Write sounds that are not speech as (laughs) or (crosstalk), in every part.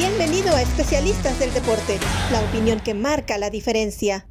Bienvenido a Especialistas del Deporte, la opinión que marca la diferencia.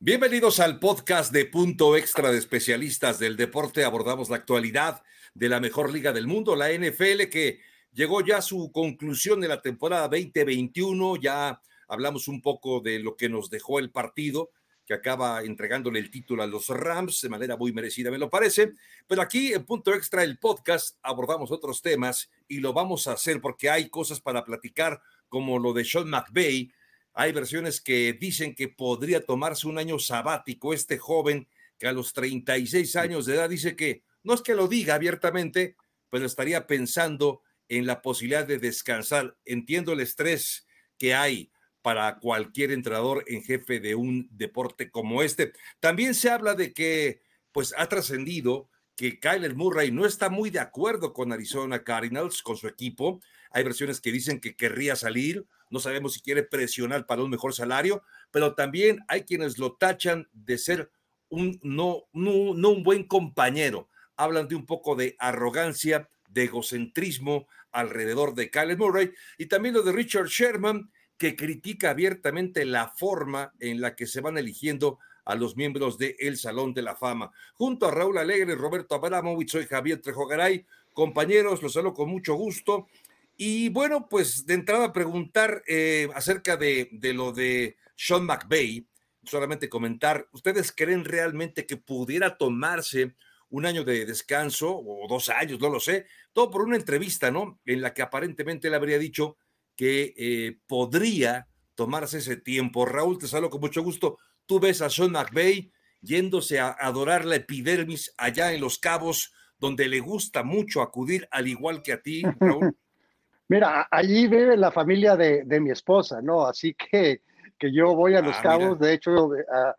Bienvenidos al podcast de Punto Extra de Especialistas del Deporte. Abordamos la actualidad de la mejor liga del mundo, la NFL, que llegó ya a su conclusión de la temporada 2021. Ya hablamos un poco de lo que nos dejó el partido que acaba entregándole el título a los Rams de manera muy merecida, me lo parece. Pero aquí en punto extra el podcast abordamos otros temas y lo vamos a hacer porque hay cosas para platicar como lo de Sean McVay. Hay versiones que dicen que podría tomarse un año sabático este joven que a los 36 años de edad dice que no es que lo diga abiertamente, pero estaría pensando en la posibilidad de descansar. Entiendo el estrés que hay para cualquier entrenador en jefe de un deporte como este. También se habla de que pues ha trascendido que Kyler Murray no está muy de acuerdo con Arizona Cardinals, con su equipo. Hay versiones que dicen que querría salir, no sabemos si quiere presionar para un mejor salario, pero también hay quienes lo tachan de ser un no, no, no un buen compañero. Hablan de un poco de arrogancia, de egocentrismo alrededor de Kyler Murray y también lo de Richard Sherman, que critica abiertamente la forma en la que se van eligiendo a los miembros del el Salón de la Fama. Junto a Raúl Alegre, Roberto Abramovich, soy Javier Trejogaray. Compañeros, los saludo con mucho gusto. Y bueno, pues de entrada preguntar eh, acerca de, de lo de Sean McVay, solamente comentar, ¿ustedes creen realmente que pudiera tomarse un año de descanso o dos años, no lo sé, todo por una entrevista, ¿no? En la que aparentemente él habría dicho que eh, podría tomarse ese tiempo. Raúl, te saludo con mucho gusto. Tú ves a Sean McVay yéndose a adorar la epidermis allá en Los Cabos, donde le gusta mucho acudir, al igual que a ti, Raúl. (laughs) Mira, allí vive la familia de, mi esposa, ¿no? Así que, que yo voy a Los ah, Cabos, de hecho, a,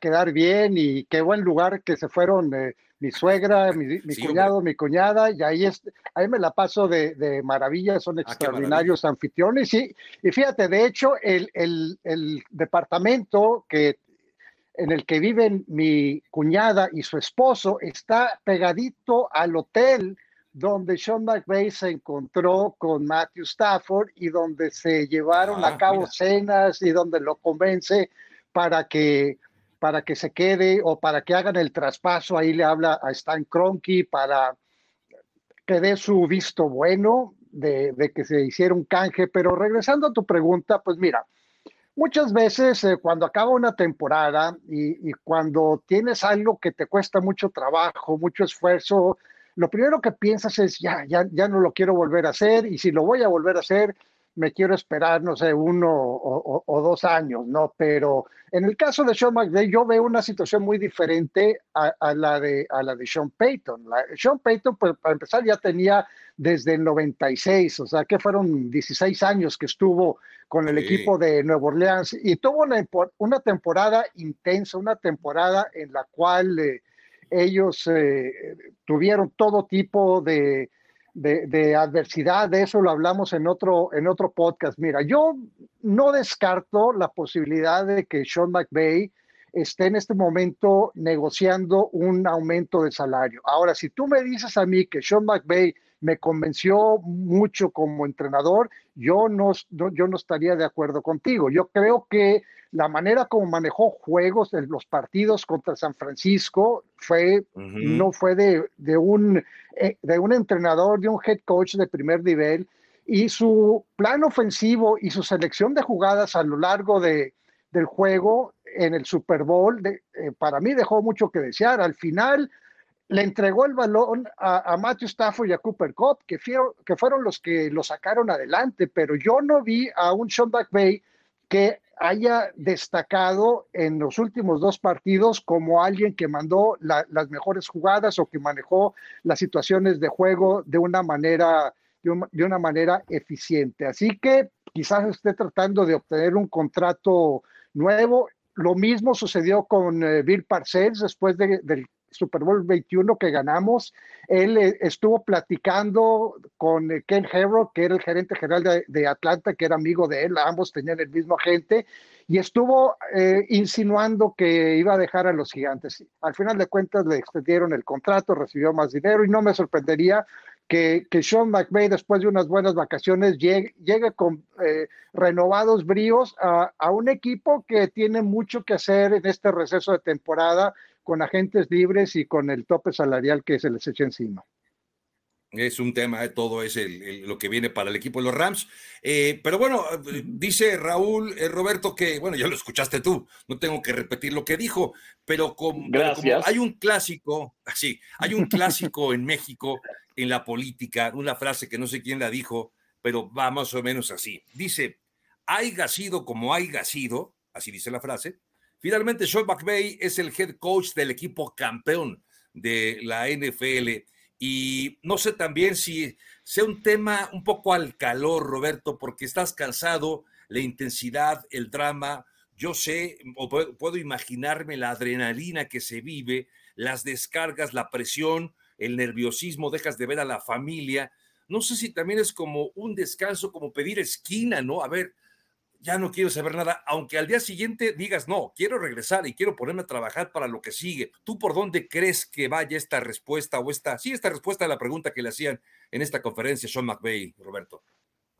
quedar bien y qué buen lugar que se fueron eh, mi suegra, mi, cuñado, mi cuñada, y ahí, es, ahí me la paso de, de maravilla, son ah, extraordinarios anfitriones. Y, y fíjate, de hecho, el, el, el, departamento que, en el que viven mi cuñada y su esposo está pegadito al hotel donde Sean McVay se encontró con Matthew Stafford y donde se llevaron a ah, cabo cenas y donde lo convence para que para que se quede o para que hagan el traspaso. Ahí le habla a Stan Kroenke para que dé su visto bueno de, que se hiciera un canje. Pero regresando a tu pregunta, pues mira, muchas veces eh, cuando acaba una temporada y, y, cuando tienes algo que te cuesta mucho trabajo, mucho esfuerzo, lo primero que piensas es, ya, ya, ya no lo quiero volver a hacer y si lo voy a volver a hacer, me quiero esperar, no sé, uno o, dos años, ¿no? Pero en el caso de Sean McVay, yo veo una situación muy diferente a, la, de, a la de Sean Payton. Sean Payton, pues para empezar, ya tenía desde el 96, o sea, que fueron 16 años que estuvo con el equipo de Nueva Orleans y tuvo una, una, temporada intensa, una temporada en la cual eh, ellos eh, tuvieron todo tipo de de, adversidad, de eso lo hablamos en otro, en otro podcast. Mira, yo no descarto la posibilidad de que Sean McVay esté en este momento negociando un aumento de salario. Ahora, si tú me dices a mí que Sean McVay me convenció mucho como entrenador, yo no, yo no estaría de acuerdo contigo. Yo creo que la manera como manejó juegos en los partidos contra San Francisco fue, no fue de, de, un, eh, de un entrenador, de un head coach de primer nivel, y su plan ofensivo y su selección de jugadas a lo largo de, del juego en el Super Bowl, de, eh, para mí dejó mucho que desear. Al final, le entregó el balón a, Matthew Stafford y a Cooper Cup, que, que fueron los que lo sacaron adelante, pero yo no vi a un Sean McVay que haya destacado en los últimos dos partidos como alguien que mandó las mejores jugadas o que manejó las situaciones de juego de una manera de, una manera eficiente. Así que quizás esté tratando de obtener un contrato nuevo. Lo mismo sucedió con eh, Bill Parcells después del Super Bowl 21 que ganamos, él eh, estuvo platicando con eh, Ken Harrow, que era el gerente general de, Atlanta, que era amigo de él, ambos tenían el mismo agente, y estuvo insinuando que iba a dejar a los gigantes. Al final de cuentas le extendieron el contrato, recibió más dinero y no me sorprendería que, que Sean McVay, después de unas buenas vacaciones, llegue, con eh, renovados bríos a, un equipo que tiene mucho que hacer en este receso de temporada con agentes libres y con el tope salarial que se les echa encima es un tema, de todo es lo que viene para el equipo de los Rams. Eh, pero bueno, dice Raúl eh, Roberto que, bueno, ya lo escuchaste tú, no tengo que repetir lo que dijo, pero como, hay un clásico, así, hay un clásico (laughs) en México en la política, una frase que no sé quién la dijo, pero va más o menos así. Dice, haya sido como haya sido, así dice la frase, finalmente Sean McVay es el head coach del equipo campeón de la NFL y no sé también si sea un tema un poco al calor, Roberto, porque estás cansado, la intensidad, el drama. Yo sé, o puedo imaginarme la adrenalina que se vive, las descargas, la presión, el nerviosismo, dejas de ver a la familia. No sé si también es como un descanso, como pedir esquina, ¿no? A ver, ya no quiero saber nada, aunque al día siguiente digas, no, quiero regresar y quiero ponerme a trabajar para lo que sigue. ¿Tú por dónde crees que vaya esta respuesta o esta, sí, esta respuesta a la pregunta que le hacían en esta conferencia Sean McVeigh, Roberto?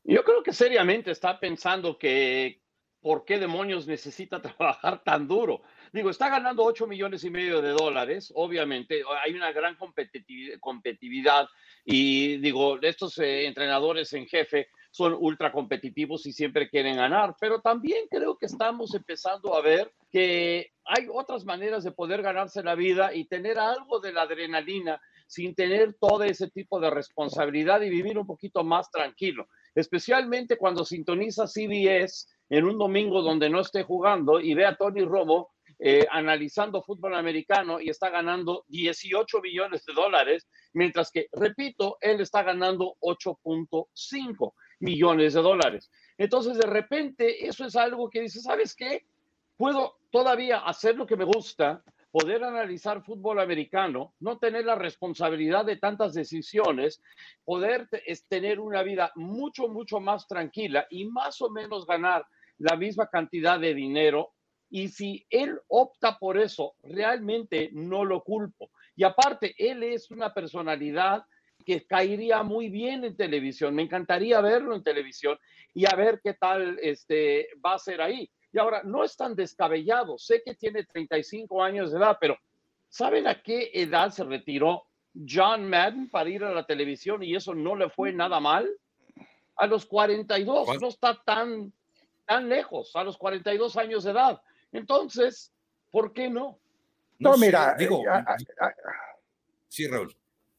Yo creo que seriamente está pensando que por qué demonios necesita (laughs) trabajar tan duro. Digo, está ganando 8 millones y medio de dólares, obviamente, hay una gran competitividad y digo, estos eh, entrenadores en jefe son ultra competitivos y siempre quieren ganar, pero también creo que estamos empezando a ver que hay otras maneras de poder ganarse la vida y tener algo de la adrenalina sin tener todo ese tipo de responsabilidad y vivir un poquito más tranquilo, especialmente cuando sintoniza CBS en un domingo donde no esté jugando y ve a Tony Romo eh, analizando fútbol americano y está ganando 18 millones de dólares, mientras que, repito, él está ganando 8.5 millones de dólares. Entonces, de repente, eso es algo que dice, ¿sabes qué? Puedo todavía hacer lo que me gusta, poder analizar fútbol americano, no tener la responsabilidad de tantas decisiones, poder tener una vida mucho, mucho más tranquila y más o menos ganar la misma cantidad de dinero. Y si él opta por eso, realmente no lo culpo. Y aparte, él es una personalidad que caería muy bien en televisión. Me encantaría verlo en televisión y a ver qué tal este, va a ser ahí. Y ahora, no es tan descabellado. Sé que tiene 35 años de edad, pero ¿saben a qué edad se retiró John Madden para ir a la televisión y eso no le fue nada mal? A los 42, no está tan, tan lejos, a los 42 años de edad. Entonces, ¿por qué no? No, mira, digo, eh, sí, Raúl.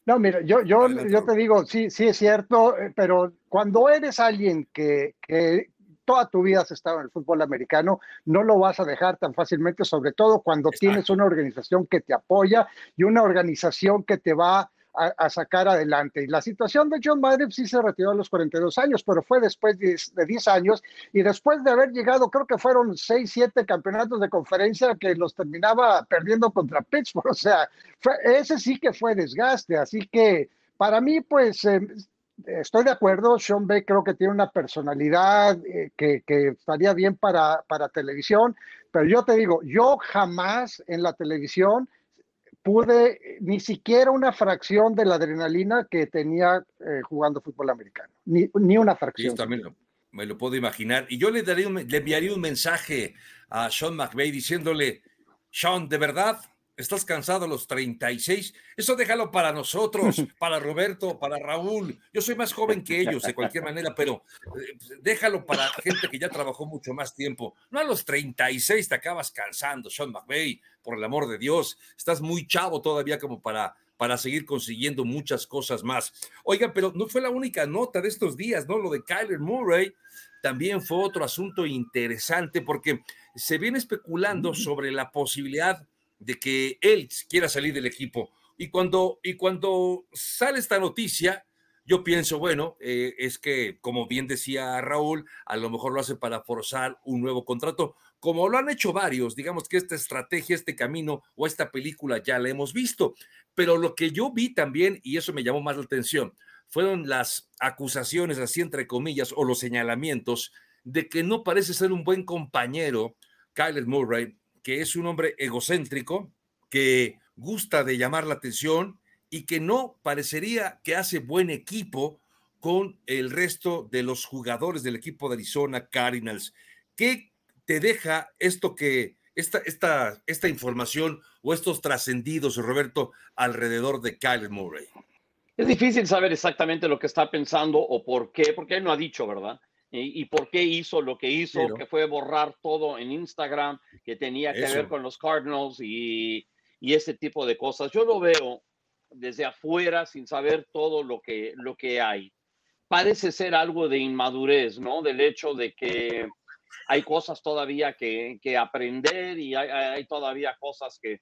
No, mira, yo, yo, yo te digo, sí, sí es cierto, eh, pero cuando eres alguien que, que toda tu vida has estado en el fútbol americano, no lo vas a dejar tan fácilmente, sobre todo cuando tienes una organización que te apoya y una organización que te va a, sacar adelante. Y la situación de John Madden sí se retiró a los 42 años, pero fue después de, de 10 años y después de haber llegado, creo que fueron 6, 7 campeonatos de conferencia que los terminaba perdiendo contra Pittsburgh. (laughs) O sea, ese sí que fue desgaste. Así que para mí, pues... Em, estoy de acuerdo, Sean Bay creo que tiene una personalidad eh, que, que, estaría bien para, para televisión, pero yo te digo, yo jamás en la televisión pude ni siquiera una fracción de la adrenalina que tenía eh, jugando fútbol americano, ni, ni una fracción. Sí, también me lo puedo imaginar. Y yo le, daría le enviaría un mensaje a Sean McVay diciéndole, Sean, de verdad, estás cansado a los 36, eso déjalo para nosotros, (laughs) para Roberto, para Raúl. Yo soy más joven que ellos de cualquier manera, pero eh, déjalo para gente que ya trabajó mucho más tiempo. No a los 36 te acabas cansando, Sean McVay, por el amor de Dios. Estás muy chavo todavía como para para seguir consiguiendo muchas cosas más. Oigan, pero no fue la única nota de estos días, ¿no? Lo de Kyler Murray también fue otro asunto interesante porque se viene especulando sobre la posibilidad de que él quiera salir del equipo. Y cuando, y cuando sale esta noticia, yo pienso, bueno, eh, es que, como bien decía Raúl, a lo mejor lo hace para forzar un nuevo contrato, como lo han hecho varios, digamos que esta estrategia, este camino o esta película ya la hemos visto. Pero lo que yo vi también, y eso me llamó más la atención, fueron las acusaciones, así entre comillas, o los señalamientos de que no parece ser un buen compañero, Kyler Murray, que es un hombre egocéntrico, que gusta de llamar la atención y que no parecería que hace buen equipo con el resto de los jugadores del equipo de Arizona Cardinals. ¿Qué te deja esto que, esta, esta, esta información o estos trascendidos, Roberto, alrededor de Kyle Murray? Es difícil saber exactamente lo que está pensando o por qué, porque él no ha dicho, ¿verdad? Y, por qué hizo lo que hizo, que fue borrar todo en Instagram, que tenía que ver con los Cardinals y, y ese tipo de cosas. Yo lo veo desde afuera sin saber todo lo que, lo que hay. Parece ser algo de inmadurez, ¿no? Del hecho de que hay cosas todavía que, aprender y hay, hay, todavía cosas que,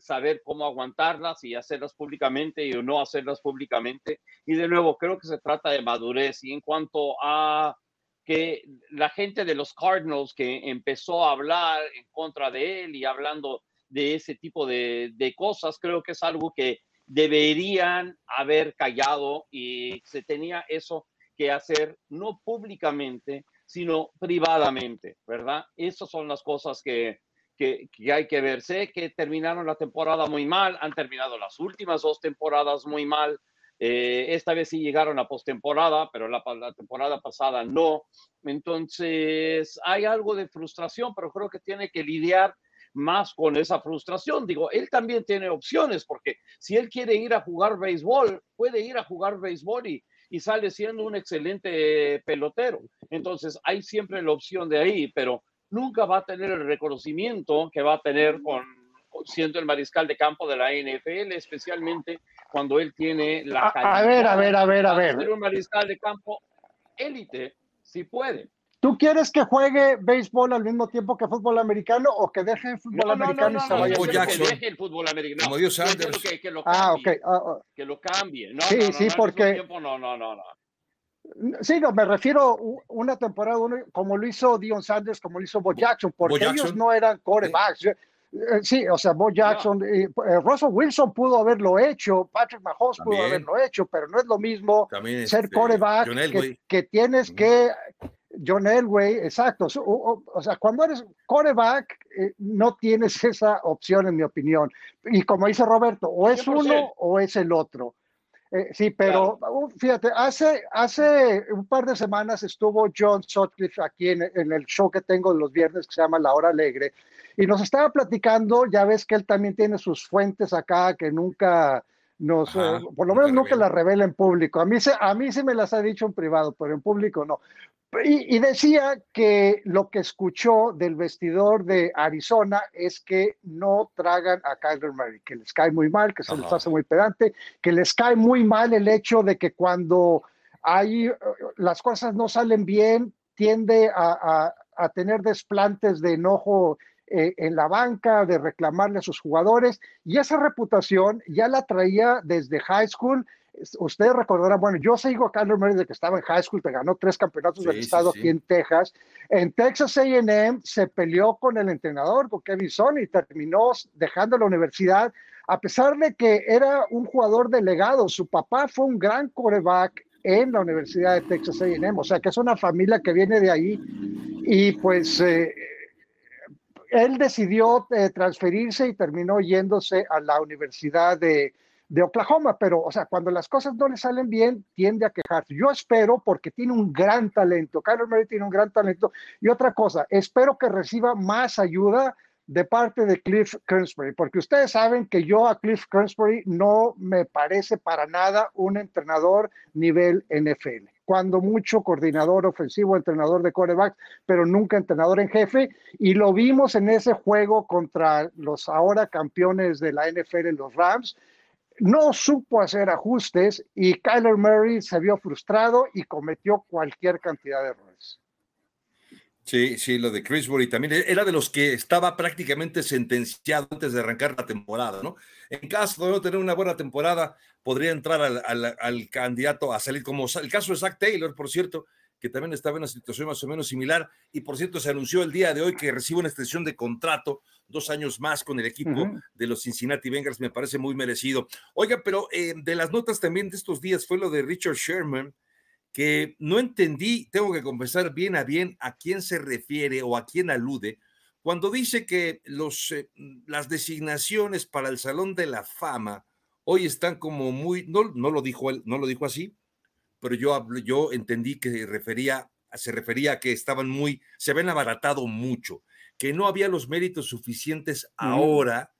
saber cómo aguantarlas y hacerlas públicamente y no hacerlas públicamente. Y de nuevo, creo que se trata de madurez. Y en cuanto a que la gente de los Cardinals que empezó a hablar en contra de él y hablando de ese tipo de cosas, creo que es algo que deberían haber callado y se tenía eso que hacer no públicamente, sino privadamente, ¿verdad? Esas son las cosas que, que, hay que ver. Sé que terminaron la temporada muy mal, han terminado las últimas dos temporadas muy mal. Eh, esta vez sí llegaron a postemporada, pero la, la temporada pasada no. Entonces, hay algo de frustración, pero creo que tiene que lidiar más con esa frustración. Digo, él también tiene opciones, porque si él quiere ir a jugar béisbol, puede ir a jugar béisbol y, y sale siendo un excelente pelotero. Entonces, hay siempre la opción de ahí, pero nunca va a tener el reconocimiento que va a tener con siendo el mariscal de campo de la NFL, especialmente cuando él tiene la a ver, a ver, a ver, a ver. Ser un mariscal de campo élite, si puede. ¿Tú quieres que juegue béisbol al mismo tiempo que fútbol americano o que deje el fútbol americano y se vaya? No, que deje el fútbol americano. Como Dios Sanders. Que, que, lo cambie. Ah, ok. Ah, ah. que lo cambie. No, sí, sí, porque. Tiempo, no, no, no, no. Sí, no, me refiero una temporada como lo hizo Dion Sanders, como lo hizo Bo Jackson, porque ellos no eran corebacks. Eh, sí, o sea, Bo Jackson, y, eh, Russell Wilson pudo haberlo hecho, Patrick Mahomes pudo haberlo hecho, pero no es lo mismo ser este, coreback que, que, tienes que John Elway, exacto. O, sea, cuando eres coreback, eh, no tienes (laughs) esa opción, en mi opinión. Y como dice Roberto, o es uno o es el otro. Eh, sí, pero uh, fíjate, hace, hace un par de semanas estuvo John Sutcliffe aquí en, en, el show que tengo los viernes que se llama La Hora Alegre y nos estaba platicando, ya ves que él también tiene sus fuentes acá que nunca nos, eh, por lo menos nunca las revela en público. A mí, se, a mí sí me las ha dicho en privado, pero en público no. Y, decía que lo que escuchó del vestidor de Arizona es que no tragan a Kyler Murray, que les cae muy mal, que se les hace muy pedante, que les cae muy mal el hecho de que cuando hay, eh, las cosas no salen bien, tiende a, a, tener desplantes de enojo eh, en la banca, de reclamarle a sus jugadores, y esa reputación ya la traía desde high school ustedes recordarán, bueno, yo sigo a Kyler Murray de que estaba en high school, que ganó tres campeonatos del estado aquí en Texas. En Texas AM se peleó con el entrenador, con Kevin Son, y terminó dejando la universidad, a pesar de que era un jugador delegado. Su papá fue un gran coreback en la Universidad de Texas AM, o sea que es una familia que viene de ahí. Y pues eh, él decidió eh, transferirse y terminó yéndose a la Universidad de Oklahoma, pero, o sea, cuando las cosas no le salen bien, tiende a quejarse. Yo espero, porque tiene un gran talento, Kyler Murray tiene un gran talento, y otra cosa, espero que reciba más ayuda de parte de Cliff Kingsbury, porque ustedes saben que yo a Cliff Kingsbury no me parece para nada un entrenador nivel NFL. Cuando mucho coordinador ofensivo, entrenador de corebacks, pero nunca entrenador en jefe. Y lo vimos en ese juego contra los ahora campeones de la NFL, los Rams, no supo hacer ajustes y Kyler Murray se vio frustrado y cometió cualquier cantidad de errores. Sí, sí, lo de Chrisbury también era de los que estaba prácticamente sentenciado antes de arrancar la temporada, ¿no? En caso de no tener una buena temporada, podría entrar al, al candidato a salir, como el caso de Zach Taylor, por cierto, que también estaba en una situación más o menos similar. Y por cierto, se anunció el día de hoy que recibe una extensión de contrato, dos años más con el equipo de los Cincinnati Bengals, me parece muy merecido. Oiga, pero eh, de las notas también de estos días fue lo de Richard Sherman, que no entendí, tengo que confesar bien a bien a quién se refiere o a quién alude cuando dice que los, eh, las designaciones para el Salón de la Fama hoy están como muy, no, no lo dijo él, no lo dijo así, pero yo, yo entendí que refería, se refería a que estaban muy, se habían abaratado mucho, que no había los méritos suficientes ahora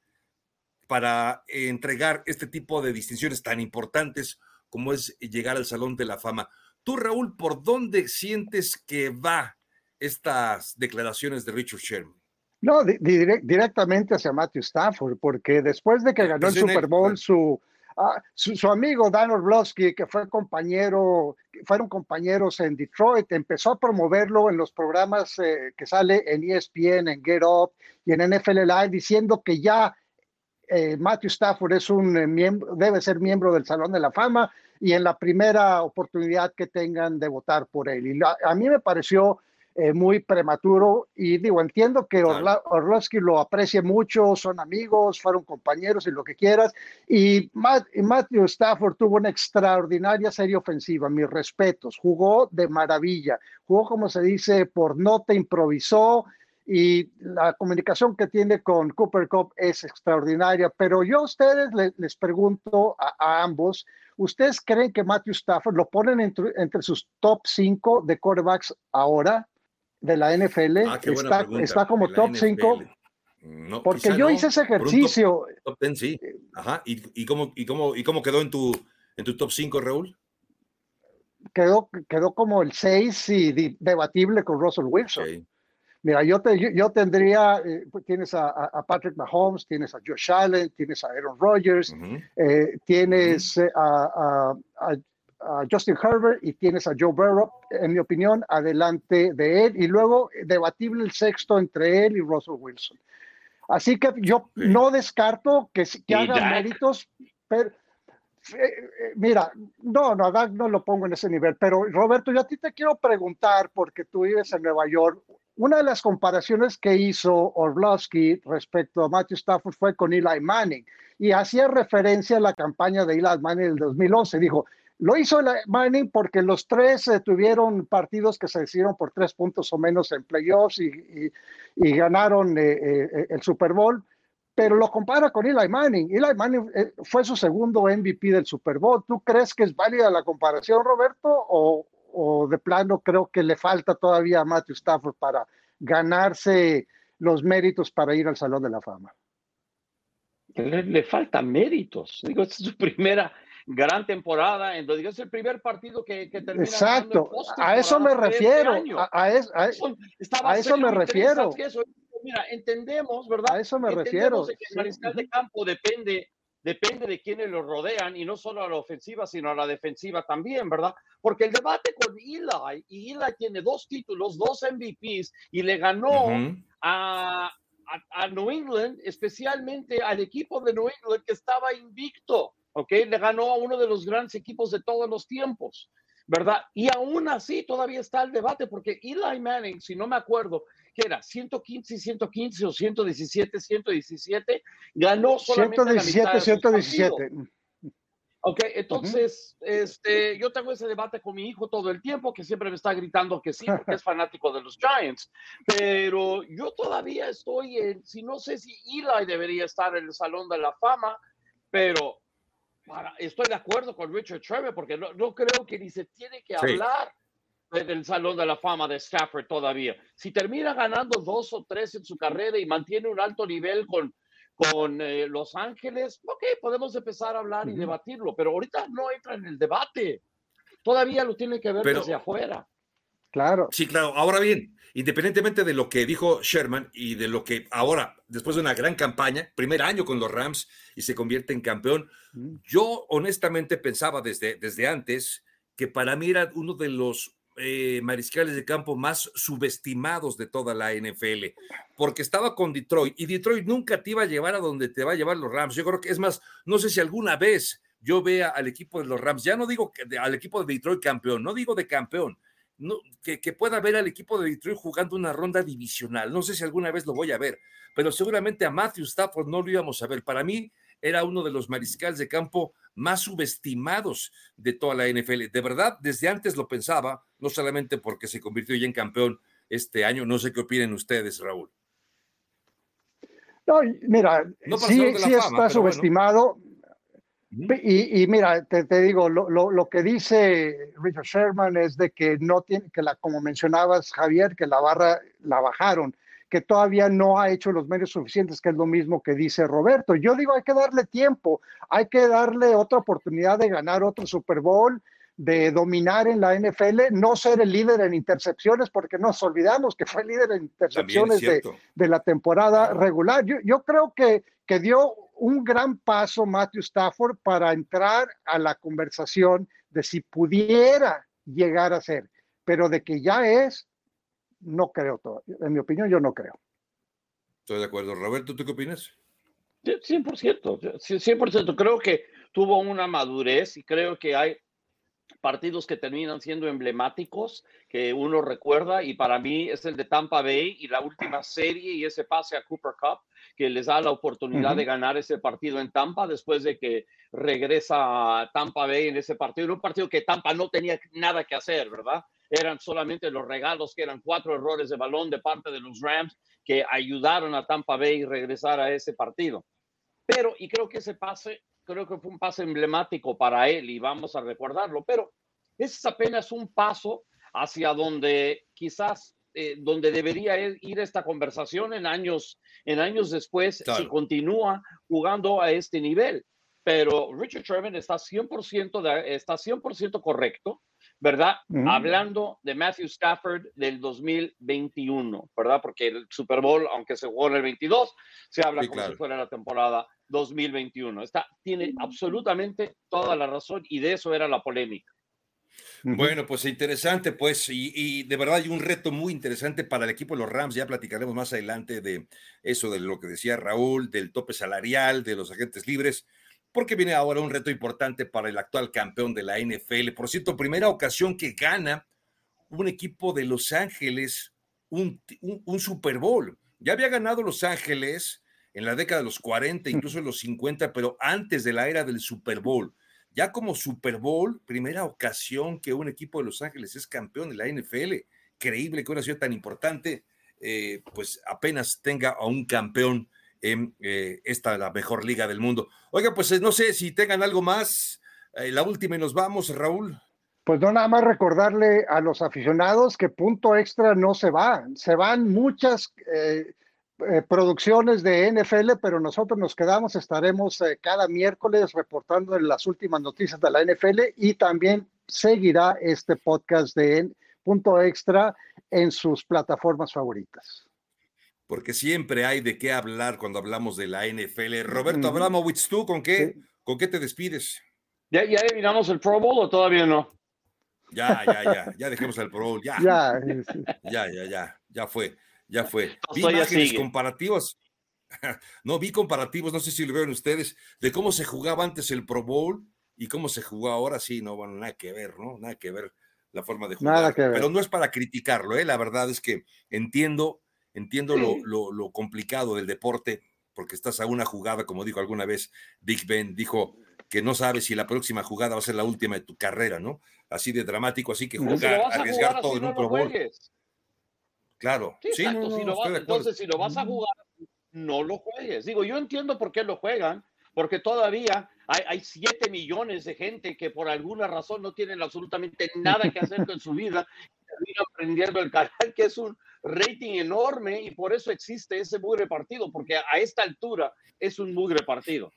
para entregar este tipo de distinciones tan importantes como es llegar al Salón de la Fama. Tú, Raúl, ¿por dónde sientes que va estas declaraciones de Richard Sherman? No, directamente hacia Matthew Stafford, porque después de que ganó el Super Bowl, su, ah, su, amigo Dan Orlovsky, que fue compañero, fueron compañeros en Detroit, empezó a promoverlo en los programas eh, que sale en ESPN, en Get Up y en NFL Live, diciendo que ya eh, Matthew Stafford es un eh, miembro, debe ser miembro del Salón de la Fama y en la primera oportunidad que tengan de votar por él. Y a mí me pareció eh, muy prematuro y digo, entiendo que Orlovsky lo aprecie mucho, son amigos, fueron compañeros y lo que quieras, y, Matthew Stafford tuvo una extraordinaria serie ofensiva, mis respetos, jugó de maravilla, jugó como se dice, por nota, improvisó, y la comunicación que tiene con Cooper Cup es extraordinaria. Pero yo a ustedes les, pregunto a, ambos, ¿ustedes creen que Matthew Stafford lo ponen entre, entre sus top 5 de quarterbacks ahora? de la NFL. Ah, está, está, como top 5. porque yo hice ese ejercicio. Top, 10, sí. Ajá. ¿Y, y, cómo, y, cómo, ¿Y cómo quedó en tu, en tu top 5, Raúl? Quedó, quedó como el 6 y debatible con Russell Wilson. Mira, yo, te, yo, tendría, eh, pues, tienes a, a, Patrick Mahomes, tienes a Josh Allen, tienes a Aaron Rodgers, eh, tienes eh, a, a, a Justin Herbert y tienes a Joe Burrow, en mi opinión, adelante de él. Y luego debatible el sexto entre él y Russell Wilson. Así que yo no descarto que, que hagan méritos, pero mira, no, no, no lo pongo en ese nivel, pero Roberto, yo a ti te quiero preguntar, porque tú vives en Nueva York, una de las comparaciones que hizo Orlovsky respecto a Matthew Stafford fue con Eli Manning y hacía referencia a la campaña de Eli Manning del 2011. Dijo, lo hizo Manning porque los tres eh, tuvieron partidos que se decidieron por tres puntos o menos en playoffs y, ganaron eh, eh, el Super Bowl, pero lo compara con Eli Manning. Eli Manning fue su segundo MVP del Super Bowl. ¿Tú crees que es válida la comparación, Roberto? ¿O, o de plano creo que le falta todavía a Matthew Stafford para ganarse los méritos para ir al Salón de la Fama? Le, le faltan méritos. Digo, es su primera gran temporada, en donde es el primer partido que, que termina. Exacto, a eso me refiero. a, eso, a, eso me refiero. Mira, entendemos, ¿verdad? A eso me refiero. Que el mariscal de campo depende, depende de quienes lo rodean y no solo a la ofensiva, sino a la defensiva también, ¿verdad? Porque el debate con Eli, y Eli tiene dos títulos, dos MVPs, y le ganó a, a, a New England, especialmente al equipo de New England que estaba invicto. ¿ok? Le ganó a uno de los grandes equipos de todos los tiempos, ¿verdad? Y aún así todavía está el debate, porque Eli Manning, si no me acuerdo, que era 115 y 115 o 117, 117, ganó solamente 117, la mitad 117. Ok, entonces, este, yo tengo ese debate con mi hijo todo el tiempo, que siempre me está gritando que sí, porque es (laughs) fanático de los Giants, pero yo todavía estoy en, si no sé si Eli debería estar en el Salón de la Fama, pero estoy de acuerdo con Richard Trevor porque no, no, creo que ni se tiene que hablar del Salón de la Fama de Stafford todavía. Si termina ganando dos o tres en su carrera y mantiene un alto nivel con, con eh, Los Ángeles, ok, podemos empezar a hablar y debatirlo, pero ahorita no entra en el debate. Todavía lo tiene que ver desde afuera. Claro. Sí, claro. Ahora bien, independientemente de lo que dijo Sherman y de lo que ahora, después de una gran campaña, primer año con los Rams y se convierte en campeón, yo honestamente pensaba desde, desde antes que para mí era uno de los eh, mariscales de campo más subestimados de toda la NFL, porque estaba con Detroit y Detroit nunca te iba a llevar a donde te va a llevar los Rams. Yo creo que es más, no sé si alguna vez yo vea al equipo de los Rams, ya no digo que al equipo de Detroit campeón, no digo de campeón, que, pueda ver al equipo de Detroit jugando una ronda divisional. No sé si alguna vez lo voy a ver, pero seguramente a Matthew Stafford no lo íbamos a ver. Para mí era uno de los mariscales de campo más subestimados de toda la NFL. De verdad, desde antes lo pensaba, no solamente porque se convirtió ya en campeón este año. No sé qué opinen ustedes, Raúl. No, mira, sí, está subestimado. Y, mira, te, digo, lo, lo, que dice Richard Sherman es de que no tiene, que la, como mencionabas, Javier, que la barra la bajaron, que todavía no ha hecho los medios suficientes, que es lo mismo que dice Roberto. Yo digo, hay que darle tiempo, hay que darle otra oportunidad de ganar otro Super Bowl, de dominar en la NFL, no ser el líder en intercepciones, porque nos olvidamos que fue líder en intercepciones de, de, la temporada regular. Yo, yo creo que, que dio un gran paso Matthew Stafford para entrar a la conversación de si pudiera llegar a ser, pero de que ya es, no creo todo. En mi opinión, yo no creo. Estoy de acuerdo. Roberto, ¿tú qué opinas? 100%, 100%. Creo que tuvo una madurez y creo que hay partidos que terminan siendo emblemáticos que uno recuerda y para mí es el de Tampa Bay y la última serie y ese pase a Cooper Cup que les da la oportunidad de ganar ese partido en Tampa después de que regresa a Tampa Bay en ese partido, en un partido que Tampa no tenía nada que hacer, ¿verdad? Eran solamente los regalos que eran cuatro errores de balón de parte de los Rams que ayudaron a Tampa Bay a regresar a ese partido. Pero, y creo que ese pase creo que fue un paso emblemático para él y vamos a recordarlo, pero es apenas un paso hacia donde quizás eh, donde debería ir esta conversación en años en años después si continúa jugando a este nivel. Pero Richard Sherman está 100%, de, está 100 correcto ¿verdad? Hablando de Matthew Stafford del 2021, ¿verdad? Porque el Super Bowl, aunque se jugó en el 22, se habla como si fuera la temporada 2021. Está, tiene absolutamente toda la razón y de eso era la polémica. Bueno, pues interesante, pues, y, y, de verdad hay un reto muy interesante para el equipo de los Rams. Ya platicaremos más adelante de eso, de lo que decía Raúl, del tope salarial, de los agentes libres porque viene ahora un reto importante para el actual campeón de la NFL. Por cierto, primera ocasión que gana un equipo de Los Ángeles un, Super Bowl. Ya había ganado Los Ángeles en la década de los 40, incluso en los 50, pero antes de la era del Super Bowl. Ya como Super Bowl, primera ocasión que un equipo de Los Ángeles es campeón de la NFL. Creíble que una ciudad tan importante, eh, pues apenas tenga a un campeón en eh, esta la mejor liga del mundo. Oiga, pues eh, no sé si tengan algo más. Eh, la última y nos vamos, Raúl. Pues no, nada más recordarle a los aficionados que punto extra no se va. Se van muchas producciones de NFL, pero nosotros nos quedamos, estaremos cada miércoles reportando las últimas noticias de la NFL y también seguirá este podcast de punto extra en sus plataformas favoritas porque siempre hay de qué hablar cuando hablamos de la NFL. Roberto Abramowitz, ¿tú con qué, con qué te despides? ¿Ya, ¿Ya eliminamos el Pro Bowl o todavía no? Ya, ya, ya, ya dejemos el Pro Bowl, ya. Ya, ya, ya, ya, ya fue, ya fue. Vi imágenes comparativas. (laughs) No, vi comparativos, no sé si lo vieron ustedes, de cómo se jugaba antes el Pro Bowl y cómo se jugó ahora, sí, no, bueno, nada que ver, ¿no? Nada que ver la forma de jugar. Nada que ver. Pero no es para criticarlo, ¿eh? La verdad es que entiendo Entiendo lo, complicado del deporte, porque estás a una jugada, como dijo alguna vez Big Ben, dijo que no sabes si la próxima jugada va a ser la última de tu carrera, ¿no? Así de dramático, así que jugar, arriesgar todo en un Pro Bowl. Claro, sí, entonces si lo vas a jugar, no lo juegues. Digo, yo entiendo por qué lo juegan, porque todavía hay, hay 7 millones de gente que por alguna razón no tienen absolutamente nada que hacer con su vida y aprendiendo el canal, (laughs) que es un rating enorme y por eso existe ese mugre partido, porque a esta altura es un mugre partido.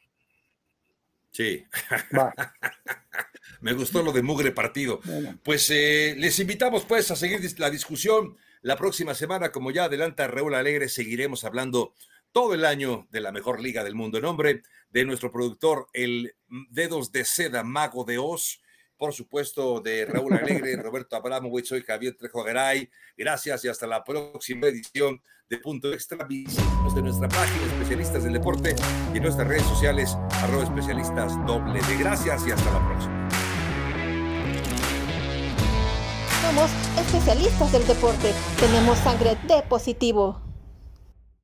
Sí. (laughs) Me gustó lo de mugre partido. Pues eh, les invitamos pues a seguir la discusión la próxima semana, como ya adelanta Raúl Alegre, seguiremos hablando todo el año de la mejor liga del mundo. En nombre de nuestro productor, el Dedos de Seda, Mago de Oz, por supuesto, de Raúl Alegre, Roberto Abramowitz, soy Javier Trejo Garay. Gracias y hasta la próxima edición de Punto Extra. Visítanos de nuestra página Especialistas del Deporte y nuestras redes sociales, arroba especialistas doble de gracias y hasta la próxima. Somos especialistas del deporte. Tenemos sangre de positivo.